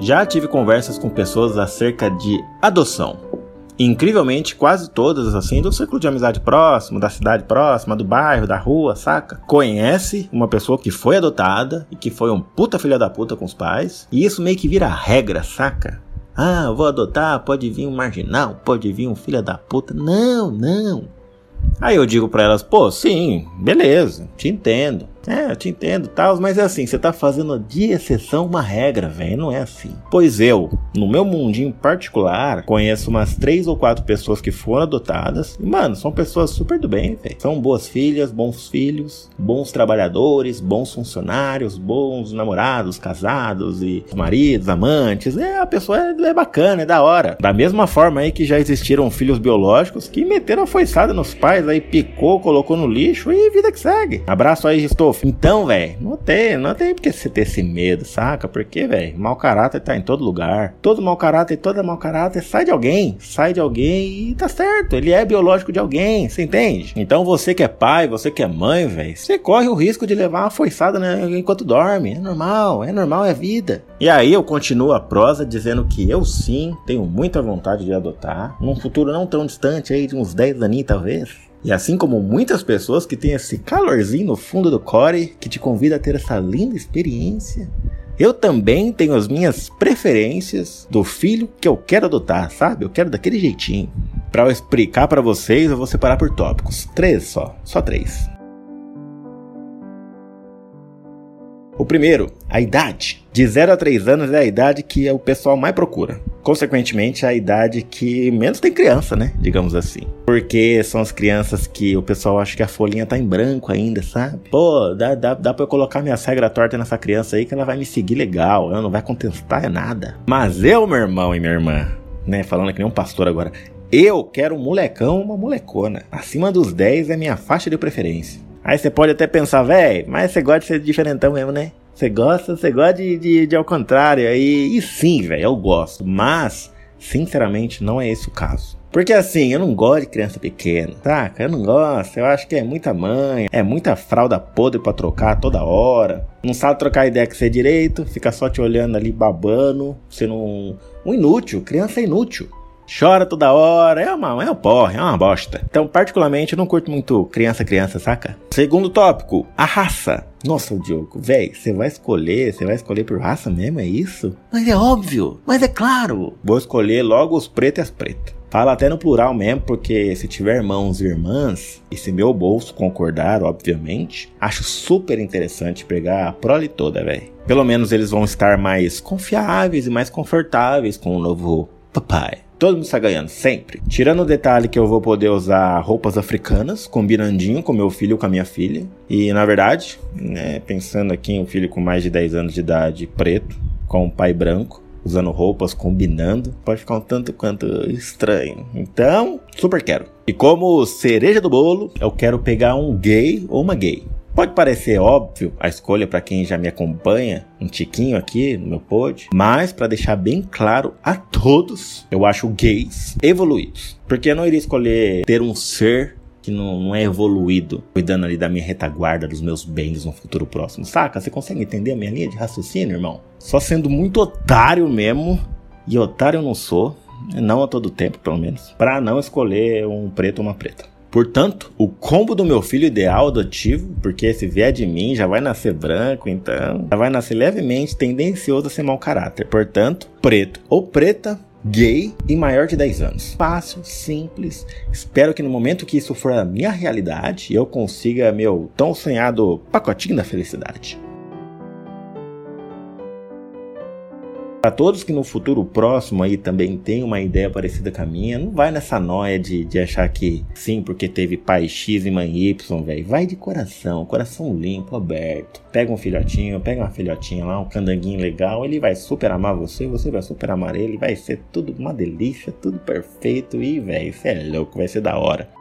Já tive conversas com pessoas acerca de adoção. Incrivelmente, quase todas, assim, do círculo de amizade próximo, da cidade próxima, do bairro, da rua, saca? Conhece uma pessoa que foi adotada e que foi um puta filha da puta com os pais. E isso meio que vira regra, saca? Ah, vou adotar, pode vir um marginal, pode vir um filho da puta. Não, não. Aí eu digo para elas, pô, sim, beleza, te entendo. É, eu te entendo, tal, mas é assim, você tá fazendo de exceção uma regra, velho, não é assim. Pois eu, no meu mundinho particular, conheço umas três ou quatro pessoas que foram adotadas, e mano, são pessoas super do bem, velho. São boas filhas, bons filhos, bons trabalhadores, bons funcionários, bons namorados, casados e maridos, amantes. É, a pessoa é, é bacana, é da hora. Da mesma forma aí que já existiram filhos biológicos que meteram a foiçada nos pais, aí picou, colocou no lixo e vida que segue. Abraço aí, estou então, velho, não tem, não tem porque você ter esse medo, saca? Porque, velho, mau caráter tá em todo lugar. Todo mau caráter, todo mau caráter sai de alguém, sai de alguém e tá certo. Ele é biológico de alguém, você entende? Então você que é pai, você que é mãe, velho, você corre o risco de levar uma foiçada né, enquanto dorme. É normal, é normal, é vida. E aí eu continuo a prosa dizendo que eu sim tenho muita vontade de adotar, num futuro não tão distante aí, de uns 10 aninhos talvez. E assim como muitas pessoas que têm esse calorzinho no fundo do core que te convida a ter essa linda experiência, eu também tenho as minhas preferências do filho que eu quero adotar, sabe? Eu quero daquele jeitinho. Para eu explicar para vocês, eu vou separar por tópicos. Três só, só três. O primeiro, a idade. De 0 a 3 anos é a idade que o pessoal mais procura. Consequentemente, a idade que menos tem criança, né? Digamos assim. Porque são as crianças que o pessoal acha que a folhinha tá em branco ainda, sabe? Pô, dá, dá, dá pra eu colocar minha regra torta nessa criança aí que ela vai me seguir legal. Ela não vai contestar nada. Mas eu, meu irmão e minha irmã, né? Falando que nem um pastor agora. Eu quero um molecão, uma molecona. Acima dos 10 é minha faixa de preferência. Aí você pode até pensar, velho, mas você gosta de ser diferentão mesmo, né? Você gosta, você gosta de, de, de ao contrário. E, e sim, velho, eu gosto. Mas, sinceramente, não é esse o caso. Porque assim, eu não gosto de criança pequena, saca? Eu não gosto, eu acho que é muita mãe, é muita fralda podre pra trocar toda hora. Não sabe trocar ideia com você direito, fica só te olhando ali babando, sendo um, um inútil, criança é inútil chora toda hora, é uma, é um porra, é uma bosta. Então, particularmente, eu não curto muito criança-criança, saca? Segundo tópico, a raça. Nossa, Diogo, velho, você vai escolher, você vai escolher por raça mesmo, é isso? Mas é óbvio, mas é claro. Vou escolher logo os pretos e as pretas. Fala até no plural mesmo, porque se tiver irmãos e irmãs, e se meu bolso concordar, obviamente, acho super interessante pegar a prole toda, velho. Pelo menos eles vão estar mais confiáveis e mais confortáveis com o novo papai. Todo mundo está ganhando, sempre. Tirando o detalhe que eu vou poder usar roupas africanas, combinandinho com meu filho com a minha filha. E na verdade, né, pensando aqui em um filho com mais de 10 anos de idade, preto, com um pai branco, usando roupas, combinando, pode ficar um tanto quanto estranho. Então, super quero. E como cereja do bolo, eu quero pegar um gay ou uma gay. Pode parecer óbvio a escolha para quem já me acompanha, um tiquinho aqui no meu pod, mas para deixar bem claro a todos, eu acho gays evoluídos. Porque eu não iria escolher ter um ser que não, não, é evoluído, cuidando ali da minha retaguarda, dos meus bens no futuro próximo. Saca? Você consegue entender a minha linha de raciocínio, irmão? Só sendo muito otário mesmo, e otário eu não sou, não a todo tempo, pelo menos, para não escolher um preto ou uma preta. Portanto, o combo do meu filho ideal adotivo, porque se vier de mim já vai nascer branco, então já vai nascer levemente tendencioso a ser mau caráter. Portanto, preto ou preta, gay e maior de 10 anos. Fácil, simples. Espero que no momento que isso for a minha realidade, eu consiga meu tão sonhado pacotinho da felicidade. Para todos que no futuro próximo aí também tem uma ideia parecida com a minha, não vai nessa noia de, de achar que sim, porque teve pai X e mãe Y, velho. Vai de coração, coração limpo, aberto. Pega um filhotinho, pega uma filhotinha lá, um candanguinho legal, ele vai super amar você, você vai super amar ele, vai ser tudo uma delícia, tudo perfeito e, velho, isso é louco, vai ser da hora.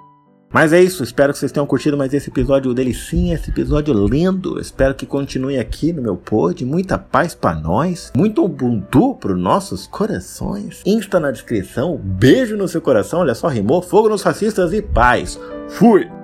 Mas é isso, espero que vocês tenham curtido mais esse episódio delicinha, esse episódio lindo. Espero que continue aqui no meu pod. Muita paz para nós, muito Ubuntu para nossos corações. Insta na descrição, beijo no seu coração, olha só, rimou, fogo nos racistas e paz. Fui!